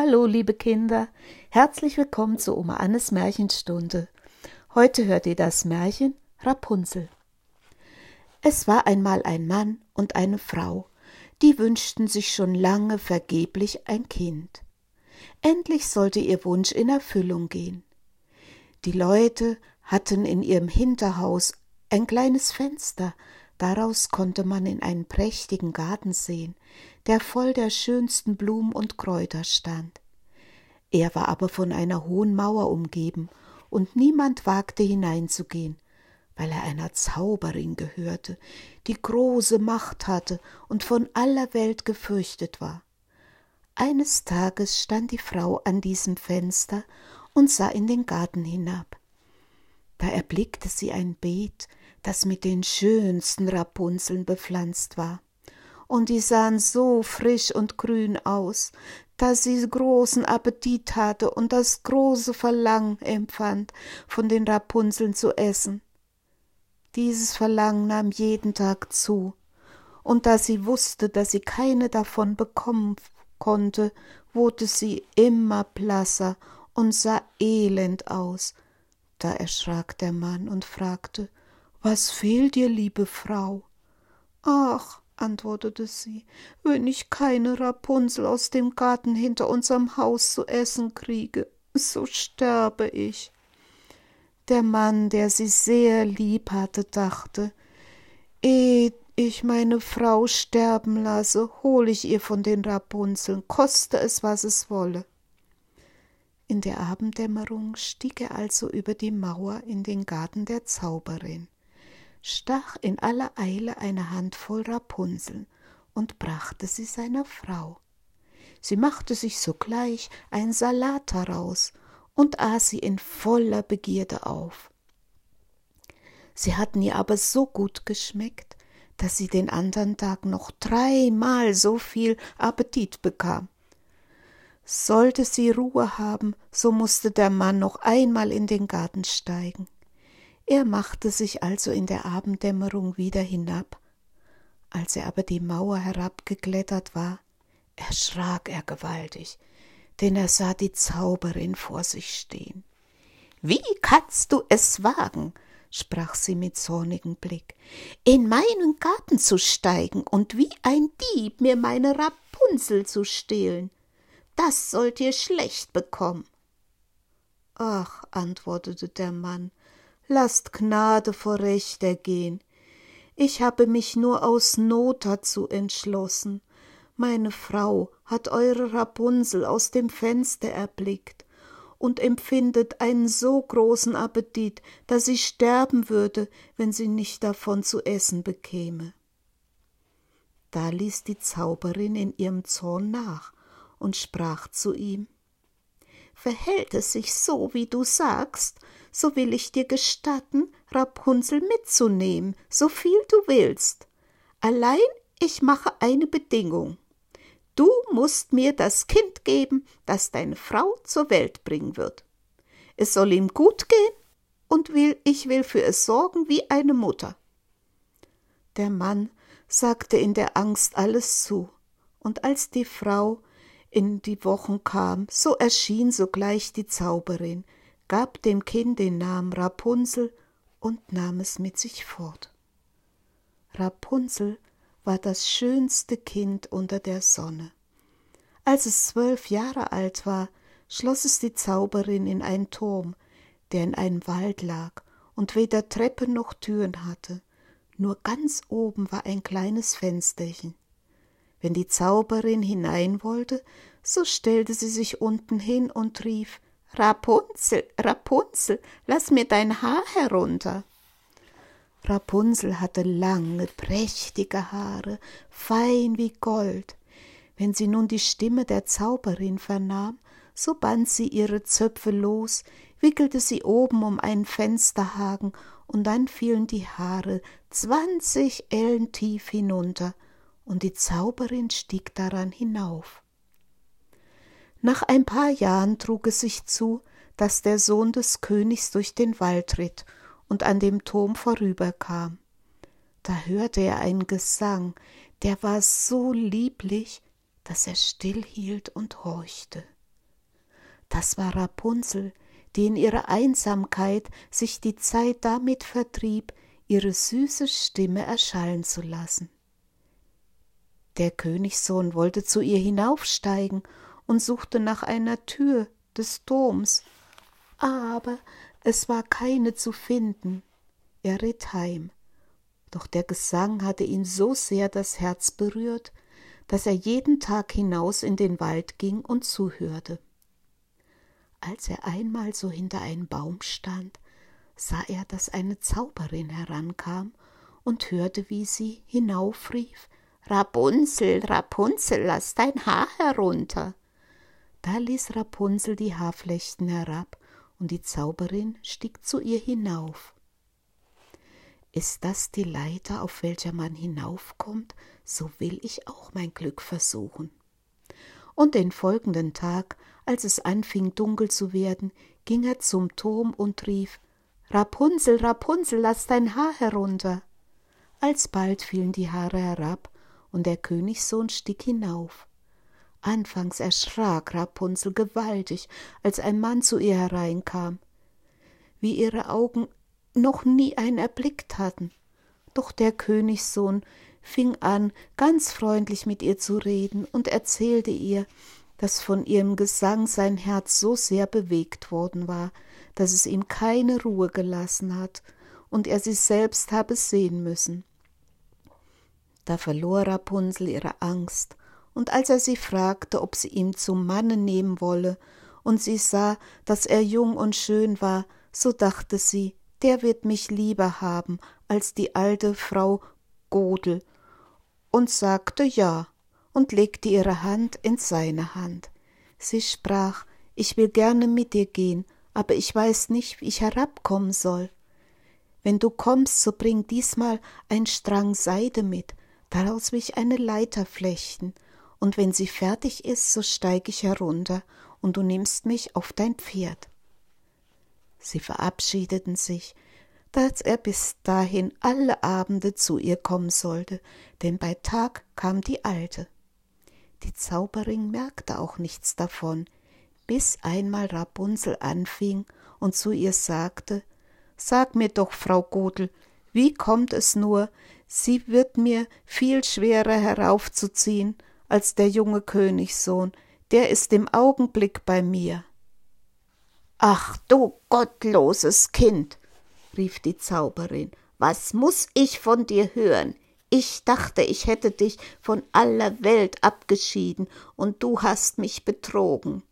Hallo, liebe Kinder, herzlich willkommen zu Oma Annes Märchenstunde. Heute hört ihr das Märchen Rapunzel. Es war einmal ein Mann und eine Frau, die wünschten sich schon lange vergeblich ein Kind. Endlich sollte ihr Wunsch in Erfüllung gehen. Die Leute hatten in ihrem Hinterhaus ein kleines Fenster, daraus konnte man in einen prächtigen Garten sehen, der voll der schönsten Blumen und Kräuter stand. Er war aber von einer hohen Mauer umgeben, und niemand wagte hineinzugehen, weil er einer Zauberin gehörte, die große Macht hatte und von aller Welt gefürchtet war. Eines Tages stand die Frau an diesem Fenster und sah in den Garten hinab. Da erblickte sie ein Beet, das mit den schönsten Rapunzeln bepflanzt war und die sahen so frisch und grün aus, dass sie großen Appetit hatte und das große Verlangen empfand, von den Rapunzeln zu essen. Dieses Verlangen nahm jeden Tag zu, und da sie wusste, dass sie keine davon bekommen konnte, wurde sie immer blasser und sah elend aus. Da erschrak der Mann und fragte Was fehlt dir, liebe Frau? Ach, antwortete sie, wenn ich keine Rapunzel aus dem Garten hinter unserem Haus zu essen kriege, so sterbe ich. Der Mann, der sie sehr lieb hatte, dachte, ehe ich meine Frau sterben lasse, hol ich ihr von den Rapunzeln, koste es, was es wolle. In der Abenddämmerung stieg er also über die Mauer in den Garten der Zauberin stach in aller Eile eine Handvoll Rapunzeln und brachte sie seiner Frau. Sie machte sich sogleich ein Salat daraus und aß sie in voller Begierde auf. Sie hatten ihr aber so gut geschmeckt, dass sie den andern Tag noch dreimal so viel Appetit bekam. Sollte sie Ruhe haben, so musste der Mann noch einmal in den Garten steigen. Er machte sich also in der Abenddämmerung wieder hinab. Als er aber die Mauer herabgeklettert war, erschrak er gewaltig, denn er sah die Zauberin vor sich stehen. Wie kannst du es wagen, sprach sie mit zornigem Blick, in meinen Garten zu steigen und wie ein Dieb mir meine Rapunzel zu stehlen? Das sollt ihr schlecht bekommen. Ach, antwortete der Mann, lasst Gnade vor Recht ergehen. Ich habe mich nur aus Not dazu entschlossen. Meine Frau hat eure Rapunzel aus dem Fenster erblickt und empfindet einen so großen Appetit, dass sie sterben würde, wenn sie nicht davon zu essen bekäme. Da ließ die Zauberin in ihrem Zorn nach und sprach zu ihm Verhält es sich so, wie du sagst, so will ich dir gestatten, Rapunzel mitzunehmen, so viel du willst. Allein ich mache eine Bedingung. Du musst mir das Kind geben, das deine Frau zur Welt bringen wird. Es soll ihm gut gehen und will, ich will für es sorgen wie eine Mutter. Der Mann sagte in der Angst alles zu, und als die Frau in die Wochen kam, so erschien sogleich die Zauberin, gab dem Kind den Namen Rapunzel und nahm es mit sich fort. Rapunzel war das schönste Kind unter der Sonne. Als es zwölf Jahre alt war, schloss es die Zauberin in einen Turm, der in einem Wald lag und weder Treppe noch Türen hatte, nur ganz oben war ein kleines Fensterchen. Wenn die Zauberin hinein wollte, so stellte sie sich unten hin und rief Rapunzel, Rapunzel, lass mir dein Haar herunter. Rapunzel hatte lange, prächtige Haare, fein wie Gold. Wenn sie nun die Stimme der Zauberin vernahm, so band sie ihre Zöpfe los, wickelte sie oben um einen Fensterhaken, und dann fielen die Haare zwanzig Ellen tief hinunter, und die Zauberin stieg daran hinauf. Nach ein paar Jahren trug es sich zu, dass der Sohn des Königs durch den Wald ritt und an dem Turm vorüberkam. Da hörte er einen Gesang, der war so lieblich, dass er stillhielt und horchte. Das war Rapunzel, die in ihrer Einsamkeit sich die Zeit damit vertrieb, ihre süße Stimme erschallen zu lassen. Der Königssohn wollte zu ihr hinaufsteigen und suchte nach einer Tür des Doms, aber es war keine zu finden. Er ritt heim. Doch der Gesang hatte ihn so sehr das Herz berührt, dass er jeden Tag hinaus in den Wald ging und zuhörte. Als er einmal so hinter einem Baum stand, sah er, dass eine Zauberin herankam und hörte, wie sie hinaufrief Rapunzel, Rapunzel, lass dein Haar herunter. Da ließ Rapunzel die Haarflechten herab, und die Zauberin stieg zu ihr hinauf. Ist das die Leiter, auf welcher man hinaufkommt, so will ich auch mein Glück versuchen. Und den folgenden Tag, als es anfing dunkel zu werden, ging er zum Turm und rief Rapunzel, Rapunzel, lass dein Haar herunter. Alsbald fielen die Haare herab, und der Königssohn stieg hinauf. Anfangs erschrak Rapunzel gewaltig, als ein Mann zu ihr hereinkam, wie ihre Augen noch nie einen erblickt hatten. Doch der Königssohn fing an, ganz freundlich mit ihr zu reden und erzählte ihr, dass von ihrem Gesang sein Herz so sehr bewegt worden war, dass es ihm keine Ruhe gelassen hat und er sie selbst habe sehen müssen. Da verlor Rapunzel ihre Angst und als er sie fragte, ob sie ihn zum Manne nehmen wolle, und sie sah, dass er jung und schön war, so dachte sie, der wird mich lieber haben als die alte Frau Godel, und sagte ja und legte ihre Hand in seine Hand. Sie sprach, ich will gerne mit dir gehen, aber ich weiß nicht, wie ich herabkommen soll. Wenn du kommst, so bring diesmal ein Strang Seide mit, daraus will ich eine Leiter flechten, und wenn sie fertig ist, so steig ich herunter, und du nimmst mich auf dein Pferd. Sie verabschiedeten sich, dass er bis dahin alle Abende zu ihr kommen sollte, denn bei Tag kam die Alte. Die Zauberin merkte auch nichts davon, bis einmal Rapunzel anfing und zu ihr sagte Sag mir doch, Frau Godel, wie kommt es nur, sie wird mir viel schwerer heraufzuziehen, als der junge Königssohn, der ist im Augenblick bei mir. Ach du gottloses Kind, rief die Zauberin, was muss ich von dir hören? Ich dachte, ich hätte dich von aller Welt abgeschieden, und du hast mich betrogen.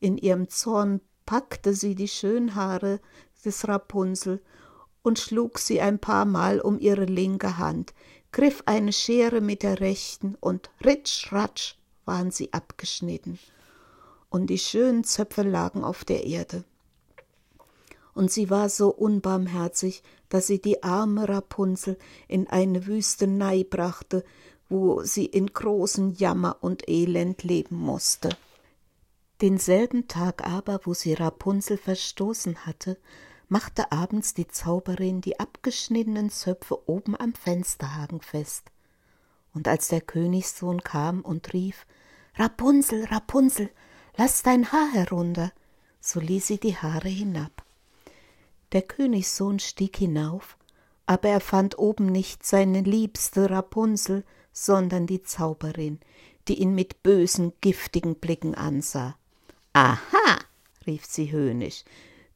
In ihrem Zorn packte sie die Schönhaare des Rapunzel und schlug sie ein paar Mal um ihre linke Hand, griff eine Schere mit der rechten und ritsch ratsch waren sie abgeschnitten, und die schönen Zöpfe lagen auf der Erde. Und sie war so unbarmherzig, dass sie die arme Rapunzel in eine Wüstenei brachte, wo sie in großen Jammer und Elend leben musste. Denselben Tag aber, wo sie Rapunzel verstoßen hatte, machte abends die Zauberin die abgeschnittenen Zöpfe oben am Fensterhaken fest. Und als der Königssohn kam und rief Rapunzel, Rapunzel, lass dein Haar herunter, so ließ sie die Haare hinab. Der Königssohn stieg hinauf, aber er fand oben nicht seine liebste Rapunzel, sondern die Zauberin, die ihn mit bösen, giftigen Blicken ansah. Aha, rief sie höhnisch,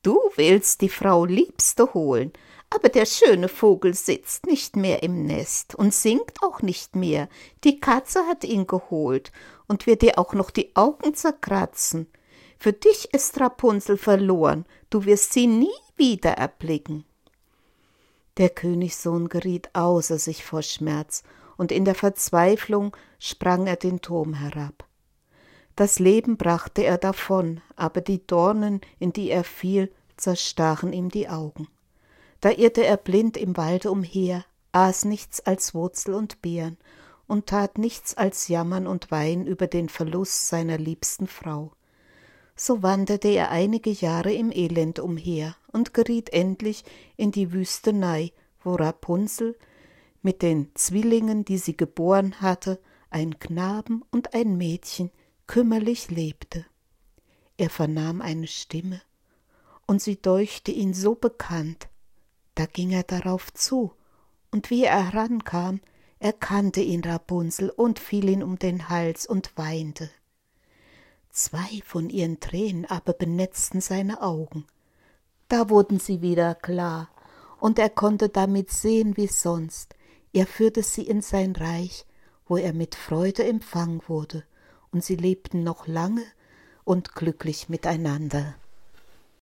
Du willst die Frau Liebste holen, aber der schöne Vogel sitzt nicht mehr im Nest und singt auch nicht mehr. Die Katze hat ihn geholt und wird dir auch noch die Augen zerkratzen. Für dich ist Rapunzel verloren, du wirst sie nie wieder erblicken. Der Königssohn geriet außer sich vor Schmerz, und in der Verzweiflung sprang er den Turm herab. Das Leben brachte er davon, aber die Dornen, in die er fiel, zerstachen ihm die Augen. Da irrte er blind im Walde umher, aß nichts als Wurzel und Beeren und tat nichts als jammern und weinen über den Verlust seiner liebsten Frau. So wanderte er einige Jahre im Elend umher und geriet endlich in die Wüstenei, wo Rapunzel mit den Zwillingen, die sie geboren hatte, ein Knaben und ein Mädchen, kümmerlich lebte. Er vernahm eine Stimme, und sie deuchte ihn so bekannt. Da ging er darauf zu, und wie er herankam, erkannte ihn Rapunzel und fiel ihn um den Hals und weinte. Zwei von ihren Tränen aber benetzten seine Augen. Da wurden sie wieder klar, und er konnte damit sehen wie sonst. Er führte sie in sein Reich, wo er mit Freude empfangen wurde, und sie lebten noch lange und glücklich miteinander.